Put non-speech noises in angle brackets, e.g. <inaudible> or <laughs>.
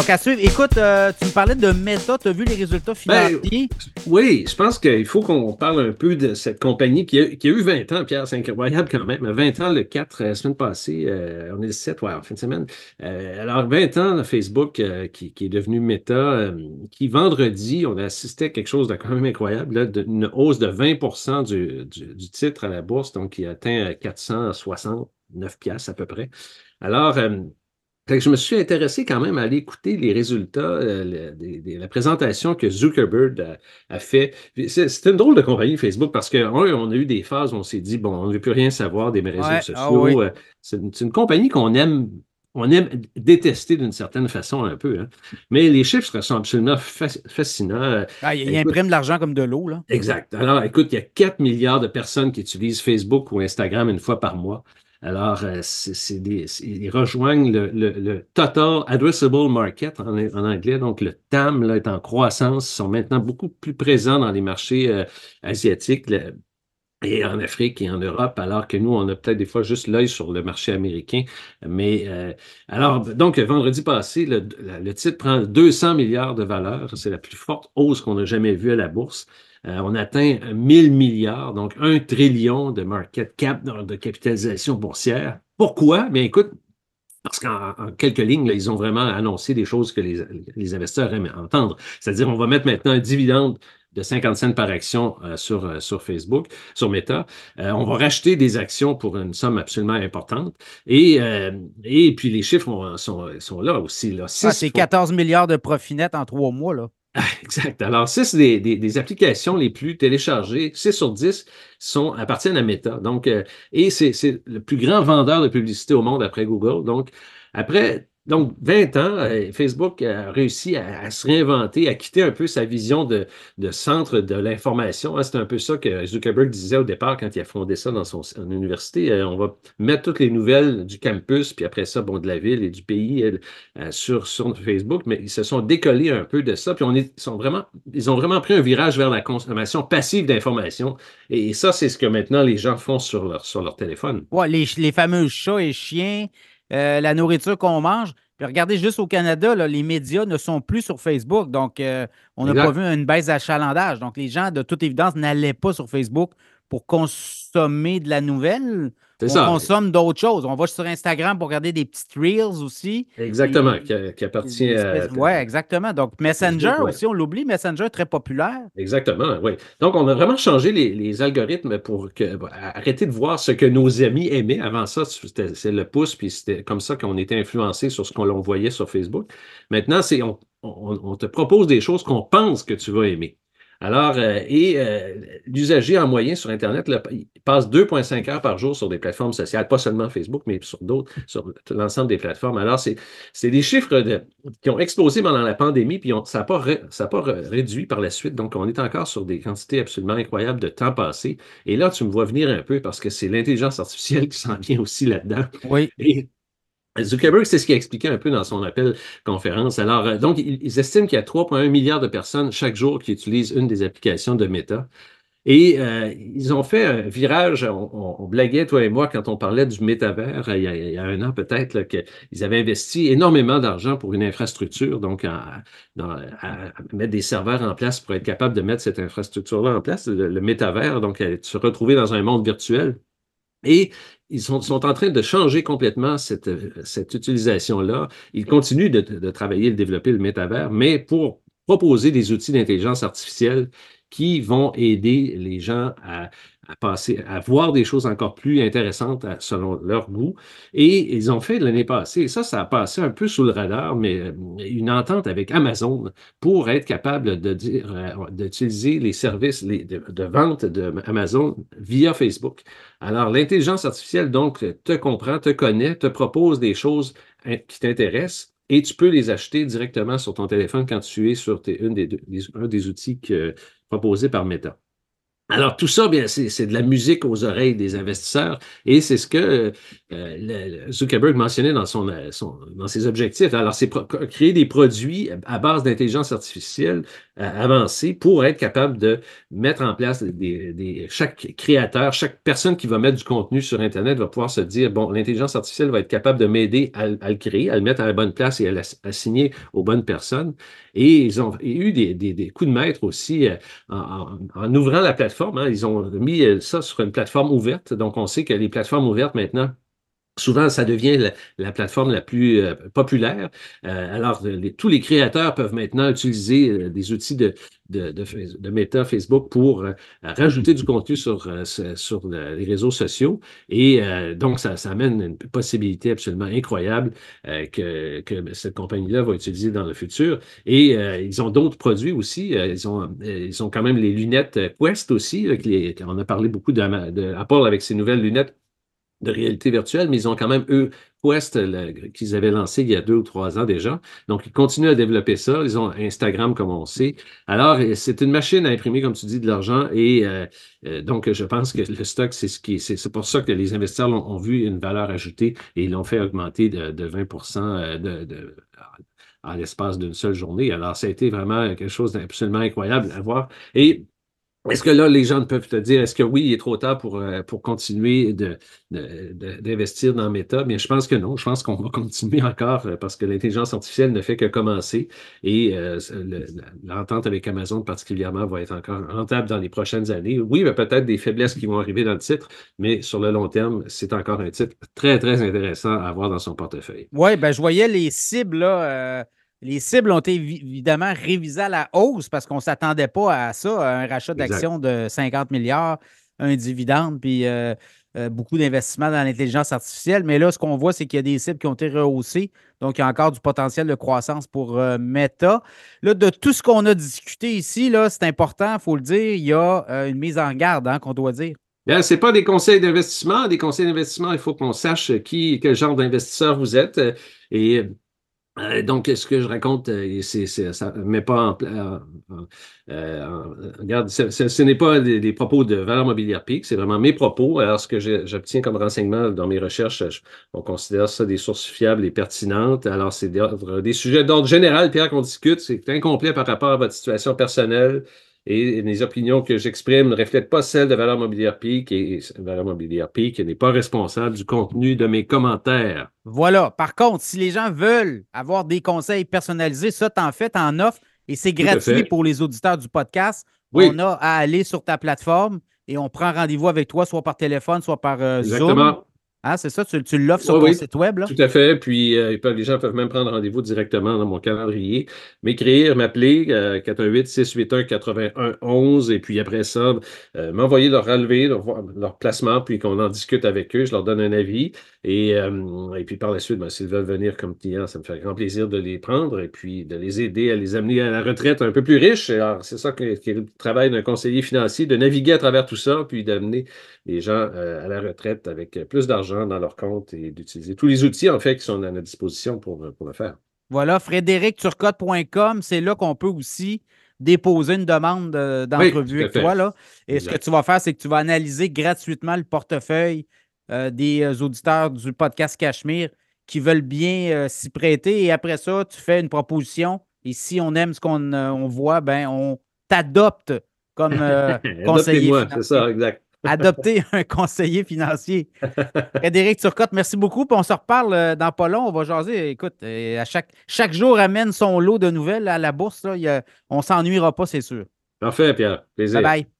Donc, à suivre, écoute, euh, tu me parlais de Meta, tu as vu les résultats Ben, financiers? Oui, je pense qu'il faut qu'on parle un peu de cette compagnie qui a, qui a eu 20 ans, Pierre, c'est incroyable quand même. 20 ans le 4, la semaine passée, euh, on est le 7, ouais, en fin de semaine. Euh, alors, 20 ans, Facebook euh, qui, qui est devenu Meta, euh, qui vendredi, on a assisté à quelque chose de quand même incroyable, là, de- une hausse de 20 du, du, du titre à la bourse, donc qui atteint euh, 469 piastres à peu près. Alors, euh, fait que je me suis intéressé quand même à aller écouter les résultats, euh, la présentation que Zuckerberg a, a fait. C'est une drôle de compagnie Facebook parce que un, on a eu des phases où on s'est dit bon, on ne veut plus rien savoir des réseaux Ouais, sociaux. ah oui. Euh, C'est une, compagnie qu'on aime. On aime détester d'une certaine façon un peu, hein. mais les chiffres sont absolument fas- fascinants. Euh, Ah, il, il imprime de l'argent comme de l'eau, là. Exact. Alors, écoute, il y a 4 milliards de personnes qui utilisent Facebook ou Instagram une fois par mois. Alors, euh, ils rejoignent le, le- Total Addressable Market en, anglais. Donc, le TAM est en croissance. Ils sont maintenant beaucoup plus présents dans les marchés euh, asiatiques et en Afrique et en Europe, alors que nous, on a peut-être des fois juste l'œil sur le marché américain. Mais euh, alors, donc, vendredi passé, le, titre prend 200 milliards de valeur. C'est la plus forte hausse qu'on a jamais vue à la bourse. Euh, on atteint 1000 milliards, donc un trillion de market cap, de capitalisation boursière. Pourquoi? Bien, écoute, parce qu'en en quelques lignes, là, ils ont vraiment annoncé des choses que les, les investisseurs aiment entendre. C'est-à-dire, on va mettre maintenant un dividende de 50 cents par action euh, sur, euh, sur Facebook, sur Meta. Euh, on va racheter des actions pour une somme absolument importante. Et, euh, et puis, les chiffres ont- sont, sont là aussi. Là. Ah, Six c'est fois- 14 milliards de profit net en trois mois, là. <laughs> Exact. Alors, 6 des, des, des applications les plus téléchargées, 6 sur 10 sont, appartiennent à Meta. Donc, euh, et c'est c'est le plus grand vendeur de publicité au monde après Google. Donc, après donc 20 ans, euh, Facebook a réussi à, se réinventer, à quitter un peu sa vision de, centre de l'information. Hein, C'est un peu ça que Zuckerberg disait au départ quand il a fondé ça dans son université. Euh, on va mettre toutes les nouvelles du campus, puis après ça, bon, de la ville et du pays euh, sur, Facebook, mais ils se sont décollés un peu de ça, puis on sont vraiment, ils ont vraiment pris un virage vers la consommation passive d'informations. Et, ça, c'est ce que maintenant les gens font sur leur, sur leur téléphone. Ouais, les, les fameux chats et chiens, euh, la nourriture qu'on mange. Puis regardez, juste au Canada, là, les médias ne sont plus sur Facebook. Donc, euh, on n'a pas vu une baisse d'achalandage. Donc, les gens, de toute évidence, n'allaient pas sur Facebook pour consommer de la nouvelle. On ça. consomme d'autres choses. On va sur Instagram pour regarder des petites reels aussi. Exactement, Et- qui, qui appartient à. Ouais, exactement. Donc, Messenger ouais. aussi, on l'oublie. Messenger, très populaire. Exactement, oui. Donc, on a vraiment changé les, les algorithmes pour que, arrêter de voir ce que nos amis aimaient. Avant ça, c'était c'est le pouce, puis c'était comme ça qu'on était influencé sur ce qu'on voyait sur Facebook. Maintenant, c'est on, on- on te propose des choses qu'on pense que tu vas aimer. Alors, euh, et euh, l'usager en moyen sur Internet là, il passe 2,5 heures par jour sur des plateformes sociales, pas seulement Facebook, mais sur d'autres, sur l'ensemble des plateformes. Alors, c'est c'est des chiffres de- qui ont explosé pendant la pandémie, puis on- ça n'a pas, ré- ça a pas réduit par la suite. Donc, on est encore sur des quantités absolument incroyables de temps passé. Et là, tu me vois venir un peu parce que c'est l'intelligence artificielle qui s'en vient aussi là-dedans. Oui. Et Zuckerberg, c'est ce qu'il a expliqué un peu dans son appel conférence. Alors, euh, donc, ils, estiment qu'il y a 3,1 milliards de personnes chaque jour qui utilisent une des applications de Meta. Et euh, ils ont fait un virage, on, on- blaguait, toi et moi, quand on parlait du métavers, euh, il y a, il y a un an peut-être, qu'ils avaient investi énormément d'argent pour une infrastructure, donc à, à- mettre des serveurs en place pour être capable de mettre cette infrastructure-là en place, le, le métavers, donc se retrouver dans un monde virtuel. Et ils sont, en train de changer complètement cette, cette utilisation-là. Ils continuent de, de travailler et de développer le métavers, mais pour proposer des outils d'intelligence artificielle qui vont aider les gens à, à passer, à voir des choses encore plus intéressantes selon leur goût. Et ils ont fait l'année passée, et ça, ça a passé un peu sous le radar, mais euh, une entente avec Amazon pour être capable euh, d'utiliser les services de, de vente d'Amazon via Facebook. Alors, l'intelligence artificielle, donc, te comprend, te connaît, te propose des choses hein, qui t'intéressent et tu peux les acheter directement sur ton téléphone quand tu es sur une des, un des outils proposés par Meta. Alors, tout ça, bien, c'est de la musique aux oreilles des investisseurs et c'est ce que euh, Zuckerberg mentionnait dans, son, son, dans ses objectifs. Alors, c'est créer des produits à base d'intelligence artificielle euh, avancée pour être capable de mettre en place des, des, chaque créateur, chaque personne qui va mettre du contenu sur Internet va pouvoir se dire, bon, l'intelligence artificielle va être capable de m'aider à, le créer, à le mettre à la bonne place et à l'assigner aux bonnes personnes. Et ils ont eu des, des, coups de maître aussi euh, en ouvrant la plateforme Hein. Ils ont mis euh, ça sur une plateforme ouverte. Donc, on sait que les plateformes ouvertes maintenant Souvent, ça devient la, plateforme la plus euh, populaire. Euh, alors, tous les créateurs peuvent maintenant utiliser des outils de, de, Meta, Facebook pour rajouter du contenu sur, les réseaux sociaux. Et donc, ça, ça, amène une possibilité absolument incroyable que, que, cette compagnie-là va utiliser dans le futur. Et ils ont d'autres produits aussi. ils, ont, ils ont quand même les lunettes Quest aussi. on a parlé beaucoup d'Apple avec ces nouvelles lunettes de réalité virtuelle, mais ils ont quand même, eux, Quest qu'ils avaient lancé il y a deux ou trois ans déjà. Donc, ils continuent à développer ça. Ils ont Instagram, comme on sait. Alors, c'est une machine à imprimer, comme tu dis, de l'argent. Et euh, euh, donc, je pense que le stock, c'est ce qui c'est pour ça que les investisseurs ont, vu une valeur ajoutée et ils l'ont fait augmenter de, de 20 euh, de, de en l'espace d'une seule journée. Alors, ça a été vraiment quelque chose d'absolument incroyable à voir. Et est-ce que là, les gens peuvent te dire, est-ce que oui, il est trop tard pour, euh, pour continuer d'investir de, dans Meta? Mais je pense que non. Je pense qu'on va <laughs> continuer encore euh, parce que l'intelligence artificielle ne fait que commencer et euh, l'entente avec Amazon particulièrement va être encore rentable dans les prochaines années. Oui, il y a peut-être des faiblesses qui vont arriver dans le titre, mais sur le long terme, c'est encore un titre très, très intéressant à avoir dans son portefeuille. Oui, ben, je voyais les cibles là. Les cibles ont été évidemment révisées à la hausse parce qu'on ne s'attendait pas à ça, à un rachat d'actions de 50 milliards, un dividende, puis euh, euh, beaucoup d'investissements dans l'intelligence artificielle. Mais là, ce qu'on voit, c'est qu'il y a des cibles qui ont été rehaussées. Donc, il y a encore du potentiel de croissance pour euh, Meta. Là, de tout ce qu'on a discuté ici, là, c'est important, il faut le dire, il y a une mise en garde hein, qu'on doit dire. Ce n'est pas des conseils d'investissement. Des conseils d'investissement, il faut qu'on sache qui, quel genre d'investisseur vous êtes. Et euh, donc, ce que je raconte, euh, c'est, ça ne met pas en, euh, regarde, ce, n'est pas des, propos de valeur mobilière PIC, c'est vraiment mes propos. Alors, ce que j'obtiens comme renseignement dans mes recherches, on considère ça des sources fiables et pertinentes. Alors, c'est des, sujets d'ordre général, Pierre, qu'on discute. C'est incomplet par rapport à votre situation personnelle et les opinions que j'exprime ne reflètent pas celles de Valeur Mobilière Peak et Valeur Mobilière Peak n'est pas responsable du contenu de mes commentaires. Voilà. Par contre, si les gens veulent avoir des conseils personnalisés, ça, t'en fais, en offre et c'est gratuit pour les auditeurs du podcast. On a à aller sur ta plateforme et on prend rendez-vous avec toi, soit par téléphone, soit par euh, Zoom. Ah, c'est ça, tu, l'offres sur ton site web, là? Tout à fait. Puis euh, les gens peuvent même prendre rendez-vous directement dans mon calendrier, m'écrire, m'appeler, 418-681-8111, et puis après ça, euh, m'envoyer leur relevé, leur, placement, puis qu'on en discute avec eux, je leur donne un avis. Et, euh, et puis par la suite, ben, s'ils veulent venir comme clients, ça me fait grand plaisir de les prendre et puis de les aider à les amener à la retraite un peu plus riche. Alors, c'est ça qui est le travail d'un conseiller financier, de naviguer à travers tout ça, puis d'amener les gens à la retraite avec plus d'argent dans leur compte et d'utiliser tous les outils, en fait, qui sont à notre disposition pour, pour le faire. Voilà, frédéricturcotte.com, c'est là qu'on peut aussi déposer une demande d'entrevue avec toi. Là. Et ce que tu vas faire, c'est que tu vas analyser gratuitement le portefeuille euh, des euh, auditeurs du podcast Cachemire qui veulent bien euh, s'y prêter. Et après ça, tu fais une proposition. Et si on aime ce qu'on voit, ben on t'adopte comme <laughs> conseiller. c'est ça, exact adopter <laughs> un conseiller financier. <laughs> Frédéric Turcotte, merci beaucoup. Puis on se reparle euh, dans pas long. On va jaser. Écoute, euh, à chaque, chaque jour amène son lot de nouvelles à la bourse. Là. on ne s'ennuiera pas, c'est sûr. Parfait, Pierre. Plaisir. Bye bye.